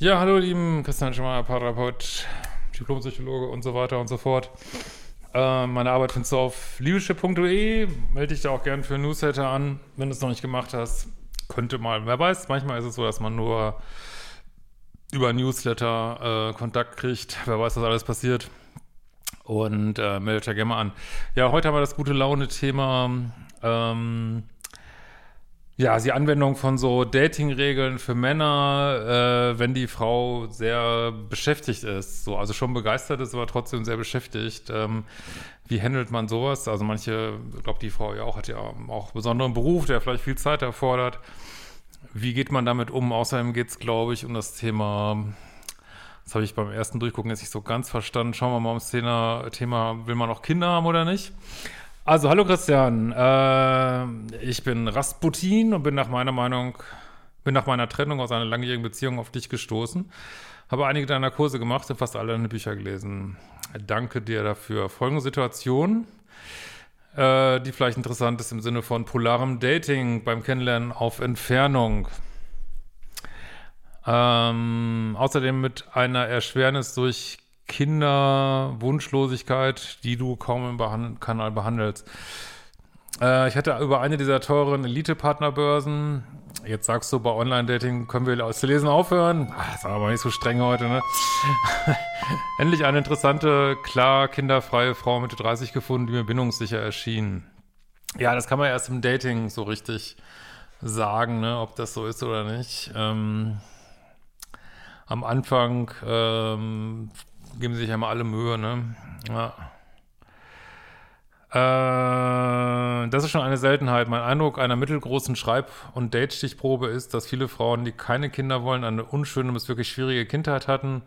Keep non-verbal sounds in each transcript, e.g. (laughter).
Ja, hallo lieben Christian Schemmer, Paartherapeut, Diplompsychologe und so weiter und so fort. Äh, meine Arbeit findest du auf liebeschip.de. Melde dich da auch gern für Newsletter an, wenn du es noch nicht gemacht hast. Könnte mal, wer weiß, manchmal ist es so, dass man nur über Newsletter äh, Kontakt kriegt. Wer weiß, was alles passiert. Und äh, meldet ja gerne mal an. Ja, heute haben wir das gute Laune-Thema. Ähm, ja, die Anwendung von so Dating-Regeln für Männer, äh, wenn die Frau sehr beschäftigt ist, so, also schon begeistert ist, aber trotzdem sehr beschäftigt. Ähm, wie handelt man sowas? Also manche, ich glaube, die Frau ja auch hat ja auch einen besonderen Beruf, der vielleicht viel Zeit erfordert. Wie geht man damit um? Außerdem geht es, glaube ich, um das Thema, das habe ich beim ersten Durchgucken jetzt nicht so ganz verstanden. Schauen wir mal ums Thema, Thema will man auch Kinder haben oder nicht? Also, hallo Christian. Äh, ich bin Rasputin und bin nach meiner Meinung, bin nach meiner Trennung aus einer langjährigen Beziehung auf dich gestoßen. Habe einige deiner Kurse gemacht und fast alle deine Bücher gelesen. Danke dir dafür. Folgende Situation, äh, die vielleicht interessant ist im Sinne von polarem Dating beim Kennenlernen auf Entfernung. Ähm, außerdem mit einer Erschwernis durch Kinderwunschlosigkeit, die du kaum im Behand Kanal behandelst. Äh, ich hatte über eine dieser teuren Elite-Partnerbörsen, jetzt sagst du, bei Online-Dating können wir aus Lesen aufhören. Ach, ist aber nicht so streng heute, ne? (laughs) Endlich eine interessante, klar kinderfreie Frau Mitte 30 gefunden, die mir bindungssicher erschien. Ja, das kann man erst im Dating so richtig sagen, ne, ob das so ist oder nicht. Ähm, am Anfang ähm, geben sich ja mal alle Mühe, ne? Ja. Äh, das ist schon eine Seltenheit. Mein Eindruck einer mittelgroßen Schreib- und Date-Stichprobe ist, dass viele Frauen, die keine Kinder wollen, eine unschöne bis wirklich schwierige Kindheit hatten,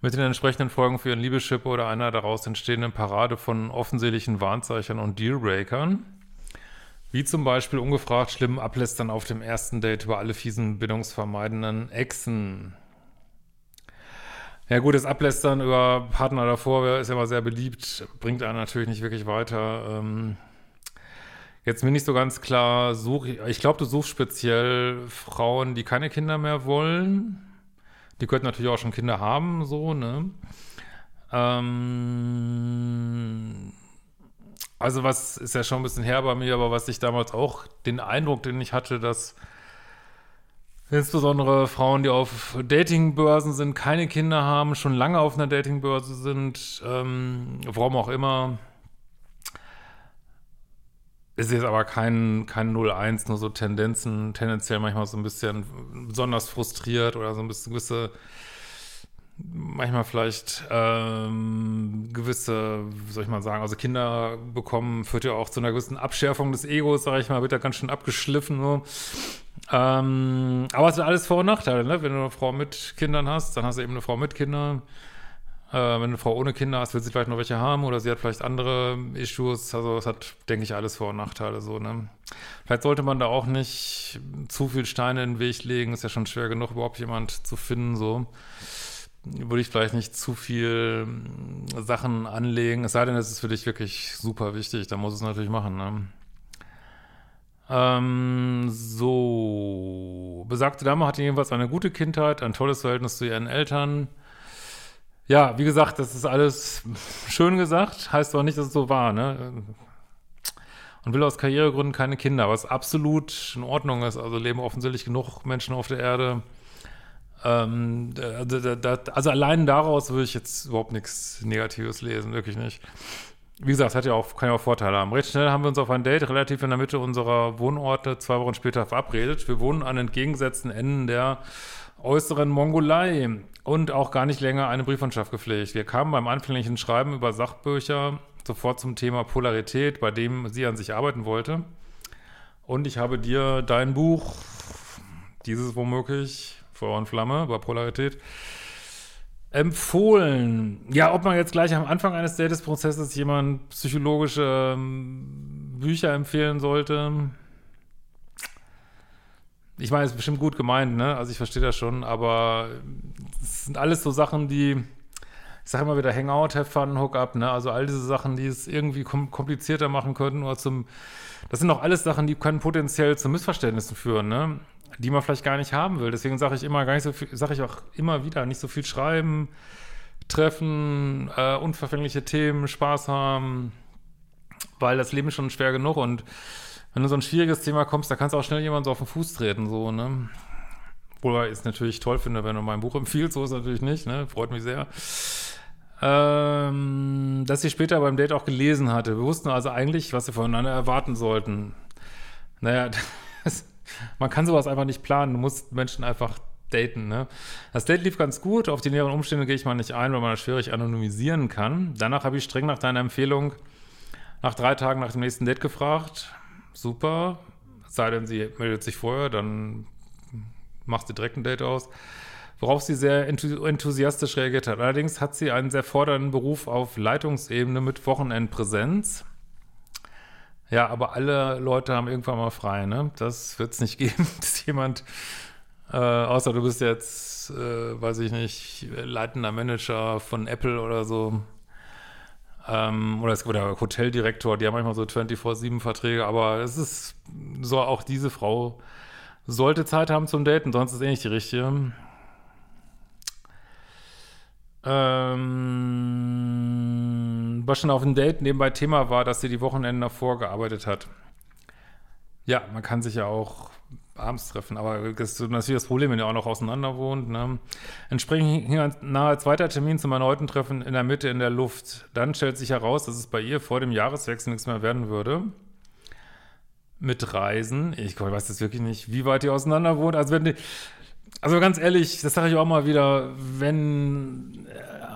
mit den entsprechenden Folgen für ihren Liebeschip oder einer daraus entstehenden Parade von offensichtlichen Warnzeichen und Dealbreakern. Wie zum Beispiel ungefragt schlimm Ablästern auf dem ersten Date über alle fiesen, bindungsvermeidenden Echsen. Ja gut, das Ablästern über Partner davor ist ja immer sehr beliebt, bringt einen natürlich nicht wirklich weiter. Ähm, jetzt mir nicht so ganz klar, such, ich glaube, du suchst speziell Frauen, die keine Kinder mehr wollen. Die könnten natürlich auch schon Kinder haben, so, ne? Ähm, also was ist ja schon ein bisschen her bei mir, aber was ich damals auch, den Eindruck, den ich hatte, dass Insbesondere Frauen, die auf Datingbörsen sind, keine Kinder haben, schon lange auf einer Datingbörse sind, ähm, warum auch immer. Ist jetzt aber kein, kein 0-1, nur so Tendenzen, tendenziell manchmal so ein bisschen besonders frustriert oder so ein bisschen gewisse, manchmal vielleicht ähm, gewisse, wie soll ich mal sagen, also Kinder bekommen, führt ja auch zu einer gewissen Abschärfung des Egos, sag ich mal, wird ja ganz schön abgeschliffen, so. Ähm, aber es sind alles Vor- und Nachteile, ne? Wenn du eine Frau mit Kindern hast, dann hast du eben eine Frau mit Kindern. Äh, wenn du eine Frau ohne Kinder hast, wird sie vielleicht noch welche haben oder sie hat vielleicht andere Issues. Also es hat, denke ich, alles Vor- und Nachteile so, ne? Vielleicht sollte man da auch nicht zu viel Steine in den Weg legen. Ist ja schon schwer genug, überhaupt jemand zu finden, so. Würde ich vielleicht nicht zu viel Sachen anlegen. Es sei denn, es ist für dich wirklich super wichtig, dann muss es natürlich machen, ne? Ähm, so. Besagte Dame hatte jedenfalls eine gute Kindheit, ein tolles Verhältnis zu ihren Eltern. Ja, wie gesagt, das ist alles (laughs) schön gesagt, heißt aber nicht, dass es so war, ne? Und will aus Karrieregründen keine Kinder, was absolut in Ordnung ist. Also leben offensichtlich genug Menschen auf der Erde. Ähm, also, allein daraus würde ich jetzt überhaupt nichts Negatives lesen, wirklich nicht wie gesagt, hat ja auch, kann ja auch Vorteile haben. Recht schnell haben wir uns auf ein Date relativ in der Mitte unserer Wohnorte zwei Wochen später verabredet. Wir wohnen an entgegengesetzten Enden der äußeren Mongolei und auch gar nicht länger eine Briefmannschaft gepflegt. Wir kamen beim anfänglichen Schreiben über Sachbücher sofort zum Thema Polarität, bei dem sie an sich arbeiten wollte. Und ich habe dir dein Buch, dieses womöglich, Feuer und Flamme, über Polarität, empfohlen. Ja, ob man jetzt gleich am Anfang eines Dates-Prozesses jemand psychologische ähm, Bücher empfehlen sollte, ich meine, es ist bestimmt gut gemeint, ne? Also ich verstehe das schon, aber es sind alles so Sachen, die, ich sage immer wieder Hangout, Have Fun, Hookup, ne? Also all diese Sachen, die es irgendwie kom komplizierter machen könnten oder zum, das sind auch alles Sachen, die können potenziell zu Missverständnissen führen, ne? Die man vielleicht gar nicht haben will. Deswegen sage ich immer gar nicht so viel, sage ich auch immer wieder, nicht so viel schreiben, treffen, äh, unverfängliche Themen, Spaß haben, weil das Leben ist schon schwer genug und wenn du so ein schwieriges Thema kommst, da kannst du auch schnell jemand so auf den Fuß treten, so, ne? Obwohl ich es natürlich toll finde, wenn du mein Buch empfiehlst, so ist es natürlich nicht, ne? Freut mich sehr. Ähm, dass sie später beim Date auch gelesen hatte. Wir wussten also eigentlich, was sie voneinander erwarten sollten. Naja, (laughs) man kann sowas einfach nicht planen. Du musst Menschen einfach daten, ne? Das Date lief ganz gut. Auf die näheren Umstände gehe ich mal nicht ein, weil man das schwierig anonymisieren kann. Danach habe ich streng nach deiner Empfehlung nach drei Tagen nach dem nächsten Date gefragt super. Sei denn, sie meldet sich vorher, dann macht sie direkt ein Date aus. Worauf sie sehr enthusiastisch reagiert hat. Allerdings hat sie einen sehr fordernden Beruf auf Leitungsebene mit Wochenendpräsenz. Ja, aber alle Leute haben irgendwann mal frei, ne? Das wird es nicht geben, (laughs) dass jemand, äh, außer du bist jetzt, äh, weiß ich nicht, leitender Manager von Apple oder so, ähm, oder, es, oder Hoteldirektor, die haben manchmal so 24-7-Verträge, aber es ist so, auch diese Frau sollte Zeit haben zum Daten, sonst ist eh nicht die richtige. Ähm, was schon auf dem Date nebenbei Thema war, dass sie die Wochenenden davor gearbeitet hat. Ja, man kann sich ja auch abends treffen. Aber das ist natürlich das Problem, wenn ihr auch noch auseinander wohnt. Ne? Entsprechend hing ein nahe zweiter Termin zum erneuten Treffen in der Mitte in der Luft. Dann stellt sich heraus, dass es bei ihr vor dem Jahreswechsel nichts mehr werden würde. Mit Reisen. Ich weiß jetzt wirklich nicht, wie weit ihr auseinander wohnt. Also wenn die, also ganz ehrlich, das sage ich auch mal wieder, wenn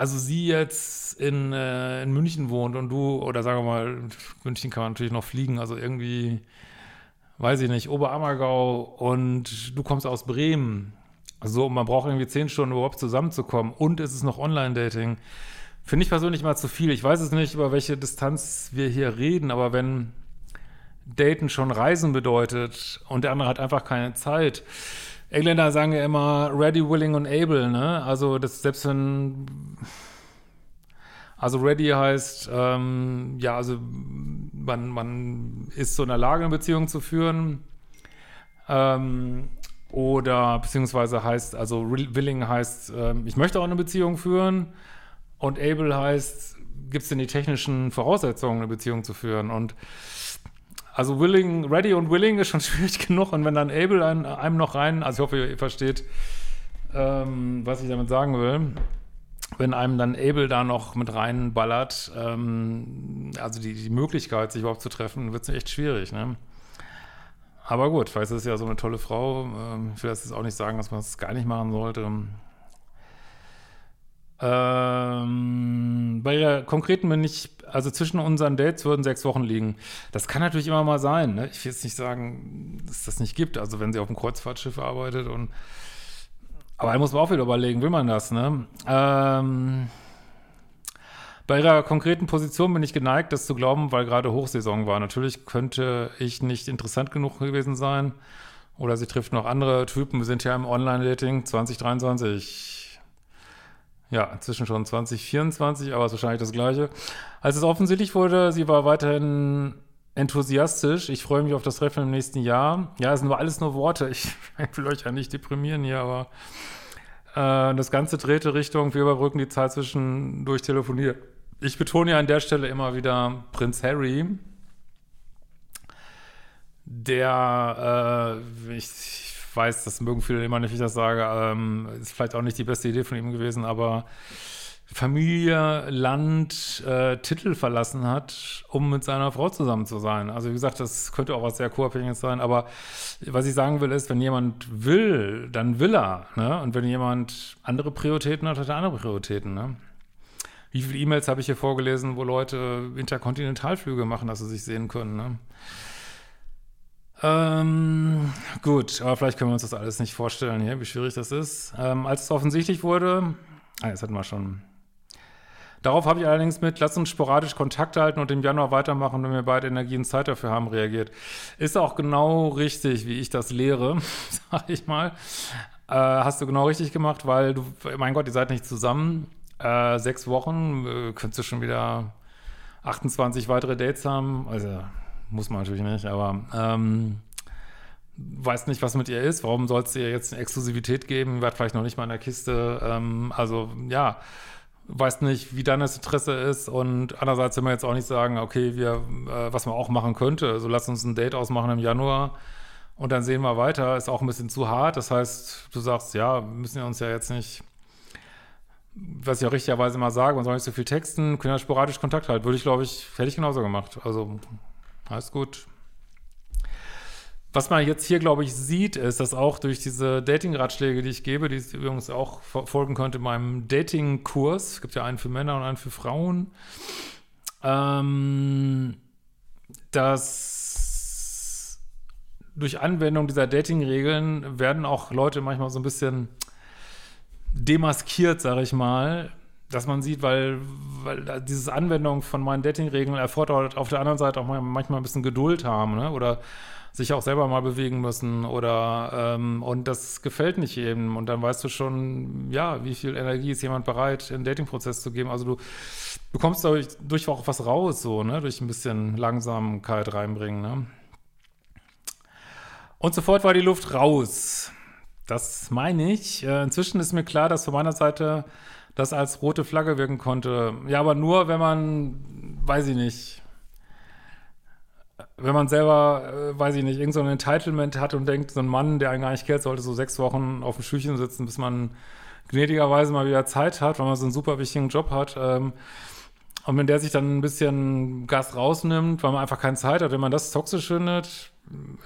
also sie jetzt in, äh, in München wohnt und du, oder sagen wir mal, München kann man natürlich noch fliegen, also irgendwie weiß ich nicht, Oberammergau und du kommst aus Bremen. Also man braucht irgendwie zehn Stunden überhaupt zusammenzukommen und es ist noch Online-Dating. Finde ich persönlich mal zu viel. Ich weiß es nicht, über welche Distanz wir hier reden, aber wenn Daten schon Reisen bedeutet und der andere hat einfach keine Zeit. Engländer sagen ja immer ready, willing und able, ne? Also das selbst wenn also ready heißt, ähm, ja, also man, man ist so in der Lage, eine Beziehung zu führen. Ähm, oder beziehungsweise heißt, also willing heißt, ähm, ich möchte auch eine Beziehung führen. Und able heißt, gibt es denn die technischen Voraussetzungen, eine Beziehung zu führen? Und also willing, ready und willing ist schon (laughs) schwierig genug. Und wenn dann able einem, noch rein, also ich hoffe, ihr versteht, ähm, was ich damit sagen will wenn einem dann Abel da noch mit reinballert, ähm, also die, die Möglichkeit, sich überhaupt zu treffen, wird es echt schwierig, ne? Aber gut, es ist ja so eine tolle Frau. Ähm, ich will jetzt auch nicht sagen, dass man es gar nicht machen sollte. Ähm, bei der konkreten bin ich, also zwischen unseren Dates würden sechs Wochen liegen. Das kann natürlich immer mal sein. Ne? Ich will jetzt nicht sagen, dass das nicht gibt. Also wenn sie auf einem Kreuzfahrtschiff arbeitet und aber da muss man auch wieder überlegen, will man das, ne? Ähm, bei ihrer konkreten Position bin ich geneigt, das zu glauben, weil gerade Hochsaison war. Natürlich könnte ich nicht interessant genug gewesen sein. Oder sie trifft noch andere Typen. Wir sind ja im Online-Dating 2023. Ja, inzwischen schon 2024, aber es ist wahrscheinlich das Gleiche. Als es offensichtlich wurde, sie war weiterhin enthusiastisch. Ich freue mich auf das Treffen im nächsten Jahr. Ja, es sind nur alles nur Worte. Ich, (laughs) will euch ja nicht deprimieren hier, aber äh, das Ganze drehte Richtung, wir überbrücken die Zeit zwischen durch Telefonier. Ich betone ja an der Stelle immer wieder Prinz Harry, der, äh, ich, weiß, das mögen viele immer nicht, wie ich das sage, ähm, ist vielleicht auch nicht die beste Idee von ihm gewesen, aber Familie, Land, äh, Titel verlassen hat, um mit seiner Frau zusammen zu sein. Also wie gesagt, das könnte auch was sehr Co-Abhängiges sein, aber was ich sagen will ist, wenn jemand will, dann will er. Ne? Und wenn jemand andere Prioritäten hat, hat er andere Prioritäten. Ne? Wie viele E-Mails habe ich hier vorgelesen, wo Leute Interkontinentalflüge machen, dass sie sich sehen können. Ne? Ähm, gut, aber vielleicht können wir uns das alles nicht vorstellen hier, wie schwierig das ist. Ähm, als es offensichtlich wurde, ah, das hatten wir schon, Darauf habe ich allerdings mit, lass uns sporadisch Kontakt halten und im Januar weitermachen, wenn wir beide Energie und Zeit dafür haben, reagiert. Ist auch genau richtig, wie ich das lehre, (laughs) sag ich mal. Äh, hast du genau richtig gemacht, weil du, mein Gott, ihr seid nicht zusammen. Äh, sechs Wochen, äh, könntest du schon wieder 28 weitere Dates haben. Also, muss man natürlich nicht, aber ähm, weiß nicht, was mit ihr ist. Warum sollst du ihr jetzt eine Exklusivität geben? Wird vielleicht noch nicht mal in der Kiste. Ähm, also, ja weiß nicht, wie dein Interesse ist und andererseits will man jetzt auch nicht sagen, okay, wir, äh, was man auch machen könnte, also lass uns ein Date ausmachen im Januar und dann sehen wir weiter, ist auch ein bisschen zu hart. Das heißt, du sagst, ja, müssen wir uns ja jetzt nicht, was ich auch richtigerweise mal sage, man soll nicht so viel texten, können ja sporadisch Kontakt halten. Würde ich, glaube ich, hätte ich genauso gemacht. Also, alles gut. Was man jetzt hier, glaube ich, sieht, ist, dass auch durch diese Dating-Ratschläge, die ich gebe, die es übrigens auch folgen könnte in meinem Dating-Kurs, es gibt ja einen für Männer und einen für Frauen, ähm, dass durch Anwendung dieser Dating-Regeln werden auch Leute manchmal so ein bisschen demaskiert, sage ich mal, dass man sieht, weil, weil diese Anwendung von meinen Dating-Regeln erfordert auf der anderen Seite auch manchmal ein bisschen Geduld haben, ne? oder sich auch selber mal bewegen müssen oder ähm, und das gefällt nicht jedem und dann weißt du schon, ja, wie viel Energie ist jemand bereit, in den Dating-Prozess zu geben. Also du bekommst dadurch durch auch was raus, so, ne, durch ein bisschen Langsamkeit reinbringen, ne. Und sofort war die Luft raus. Das meine ich. Äh, inzwischen ist mir klar, dass von meiner Seite das als rote Flagge wirken konnte. Ja, aber nur, wenn man, weiß ich nicht, wenn man selber, äh, weiß ich nicht, irgendein so Entitlement hat und denkt, so ein Mann, der einen gar nicht kennt, sollte so sechs Wochen auf dem Schüchchen sitzen, bis man gnädigerweise mal wieder Zeit hat, weil man so einen super wichtigen Job hat. Ähm, und wenn der sich dann ein bisschen Gas rausnimmt, weil man einfach keine Zeit hat, wenn man das toxisch findet,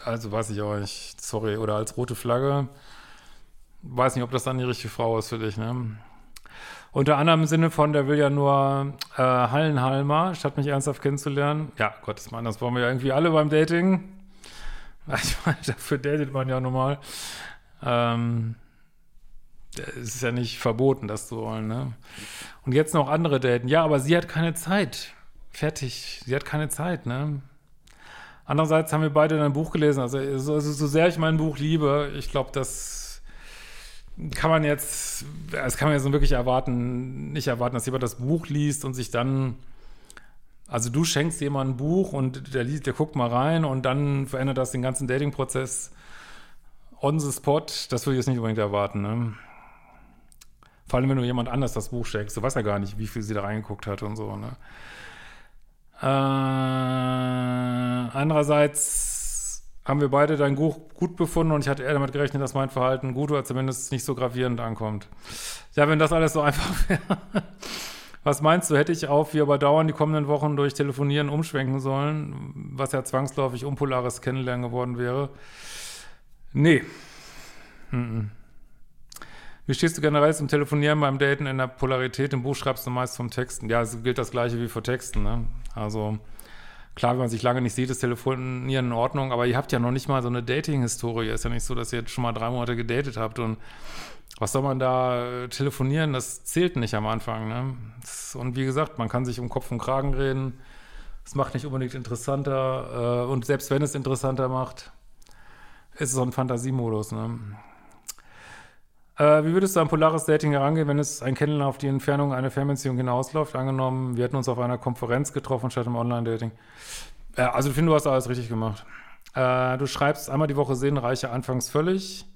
also weiß ich auch nicht, sorry, oder als rote Flagge, weiß nicht, ob das dann die richtige Frau ist für dich, ne? Unter anderem im Sinne von, der will ja nur äh, Hallenhalmer, statt mich ernsthaft kennenzulernen. Ja, Gottes Mann, das wollen wir ja irgendwie alle beim Dating. (laughs) Ich meine, dafür datet man ja normal. Ähm, es ist ja nicht verboten, das zu wollen, ne? Und jetzt noch andere daten. Ja, aber sie hat keine Zeit. Fertig. Sie hat keine Zeit, ne? Andererseits haben wir beide ein Buch gelesen. Also, so, so sehr ich mein Buch liebe, ich glaube, dass kann man jetzt, das kann man jetzt wirklich erwarten, nicht erwarten, dass jemand das Buch liest und sich dann, also du schenkst jemandem ein Buch und der liest, der guckt mal rein und dann verändert das den ganzen Dating-Prozess on the spot. Das würde ich jetzt nicht unbedingt erwarten, ne? Vor allem, wenn du jemand anders das Buch schenkst, du weißt ja gar nicht, wie viel sie da reingeguckt hat und so, ne? Äh, andererseits haben wir beide dein Buch gut befunden und ich hatte eher damit gerechnet, dass mein Verhalten gut oder zumindest nicht so gravierend ankommt. Ja, wenn das alles so einfach (laughs) wäre. Was meinst du, hätte ich auf wie aber dauernd die kommenden Wochen durch Telefonieren umschwenken sollen, was ja zwangsläufig unpolares Kennenlernen geworden wäre? Nee. Mm Wie stehst du generell zum Telefonieren beim Daten in der Polarität? Im Buch schreibst du meist vom Texten. Ja, es gilt das gleiche wie vor Texten. Ne? Also Klar, wenn man sich lange nicht sieht, ist Telefonieren in Ordnung, aber ihr habt ja noch nicht mal so eine Dating-Historie. Ist ja nicht so, dass ihr jetzt schon mal drei Monate gedatet habt und was soll man da äh, telefonieren? Das zählt nicht am Anfang. Ne? Und wie gesagt, man kann sich um Kopf und Kragen reden. Es macht nicht unbedingt interessanter. Äh, und selbst wenn es interessanter macht, ist es so ein Fantasiemodus. Ne? Äh, wie würdest du an polares Dating herangehen, wenn es ein Kennenlernen auf die Entfernung einer Fernbeziehung hinausläuft? Angenommen, wir hätten uns auf einer Konferenz getroffen statt im Online-Dating. Äh, also ich finde, du hast alles richtig gemacht. Äh, du schreibst einmal die Woche sehen, reiche anfangs völlig.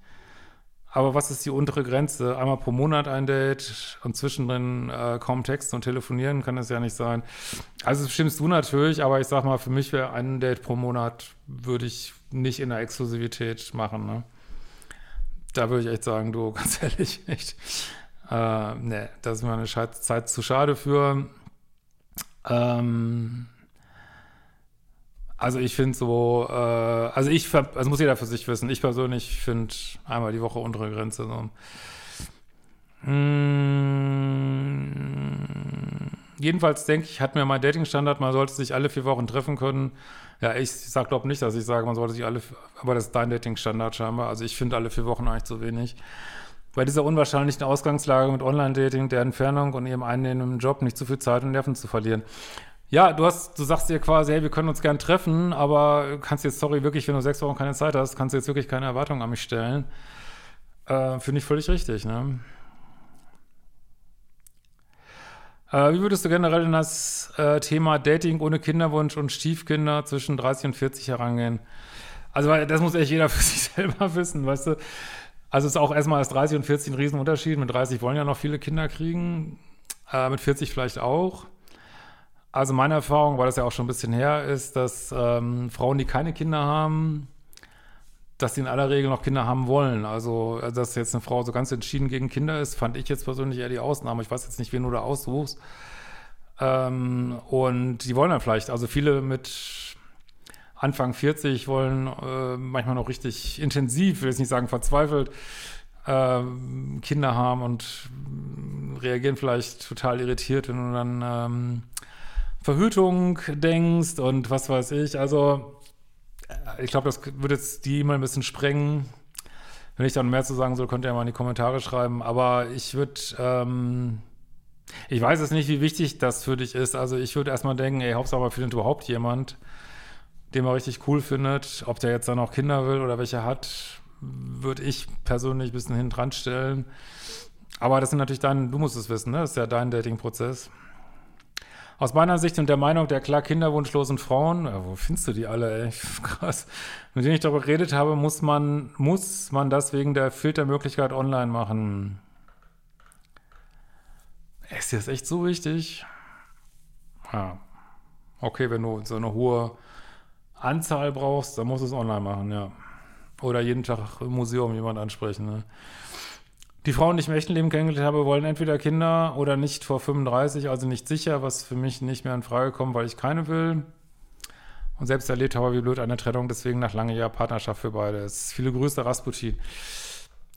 Aber was ist die untere Grenze? Einmal pro Monat ein Date und zwischendrin äh, kaum Text und telefonieren kann es ja nicht sein. Also das bestimmst du natürlich, aber ich sag mal, für mich wäre ein Date pro Monat würde ich nicht in der Exklusivität machen. Ne? Da würde ich echt sagen, du, (laughs) ganz ehrlich, echt. Äh, nee, da ist mir eine Zeit zu schade für. Ähm, also ich finde so, äh, also ich, also muss jeder für sich wissen. Ich persönlich finde einmal die Woche untere Grenze so. Hm, jedenfalls denke ich, hat mir mein Dating-Standard, man sollte sich alle vier Wochen treffen können. Ja, ich sag glaube nicht, dass ich sage, man sollte sich alle, aber das ist dein Dating-Standard scheinbar. Also ich finde alle vier Wochen eigentlich zu wenig. Bei dieser unwahrscheinlichen Ausgangslage mit Online-Dating, der Entfernung und ihrem einnehmenden Job nicht zu viel Zeit und Nerven zu verlieren. Ja, du hast, du sagst dir quasi, hey, wir können uns gern treffen, aber kannst jetzt, sorry, wirklich, wenn du sechs Wochen keine Zeit hast, kannst du jetzt wirklich keine Erwartungen an mich stellen. Äh, Finde ich völlig richtig, ne? Äh, wie würdest du generell in das äh, Thema Dating ohne Kinderwunsch und Stiefkinder zwischen 30 und 40 herangehen? Also, das muss echt jeder (laughs) für sich selber wissen, weißt du? Also, es ist auch erstmal als 30 und 40 ein Riesenunterschied. Mit 30 wollen ja noch viele Kinder kriegen, äh, mit 40 vielleicht auch. Also, meine Erfahrung, weil das ja auch schon ein bisschen her ist, dass ähm, Frauen, die keine Kinder haben, dass sie in aller Regel noch Kinder haben wollen. Also, äh, dass jetzt eine Frau so ganz entschieden gegen Kinder ist, fand ich jetzt persönlich eher die Ausnahme. Ich weiß jetzt nicht, wen du da aussuchst. Ähm, und die wollen dann vielleicht, also viele mit Anfang 40 wollen äh, manchmal noch richtig intensiv, will jetzt nicht sagen verzweifelt, äh, Kinder haben und reagieren vielleicht total irritiert, wenn du dann ähm, Verhütung denkst und was weiß ich. Also ich glaube, das würde jetzt die E-Mail ein bisschen sprengen. Wenn ich dann mehr zu sagen soll, könnt ihr mal in die Kommentare schreiben. Aber ich würde, ähm, ich weiß es nicht, wie wichtig das für dich ist. Also ich würde erstmal denken, ey, Hauptsache findet überhaupt jemand, den man richtig cool findet. Ob der jetzt dann auch Kinder will oder welche hat, würde ich persönlich ein bisschen hinten dran stellen. Aber das sind natürlich dein, du musst es wissen, ne? Das ist ja dein Dating-Prozess. Aus meiner Sicht und der Meinung der klar kinderwunschlosen Frauen, ja, wo findest du die alle, ey? (laughs) Krass. Mit denen ich darüber geredet habe, muss man, muss man das wegen der Filtermöglichkeit online machen. Ist das echt so wichtig? Ja. Okay, wenn du so eine hohe Anzahl brauchst, dann musst du es online machen, ja. Oder jeden Tag im Museum jemand ansprechen, ne? Die Frauen, die ich im echten Leben kennengelernt habe, wollen entweder Kinder oder nicht vor 35, also nicht sicher, was für mich nicht mehr in Frage kommt, weil ich keine will. Und selbst erlebt habe, wie blöd eine Trennung deswegen nach langer Jahr Partnerschaft für beide ist. Viele Grüße, Rasputin.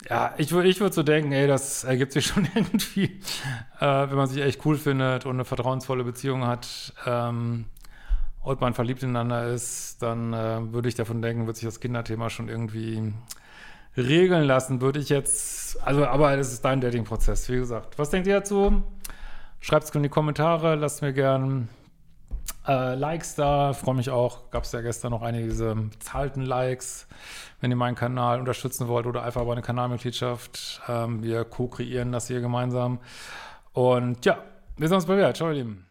Ja, ich, ich würde so denken, ey, das ergibt sich (laughs) schon irgendwie, äh, wenn man sich echt cool findet und eine vertrauensvolle Beziehung hat ähm, und man verliebt ineinander ist, dann äh, würde ich davon denken, wird sich das Kinderthema schon irgendwie regeln lassen, würde ich jetzt, also, aber das ist dein Dating-Prozess, wie gesagt. Was denkt ihr dazu? Schreibt es in die Kommentare, lasst mir gern äh, Likes da, freue mich auch. Gab es ja gestern noch einige diese bezahlten Likes, wenn ihr meinen Kanal unterstützen wollt oder einfach bei einer Kanalmitgliedschaft. Ähm, wir co-kreieren das hier gemeinsam. Und ja, wir sehen uns bald wieder. Ciao, ihr Lieben.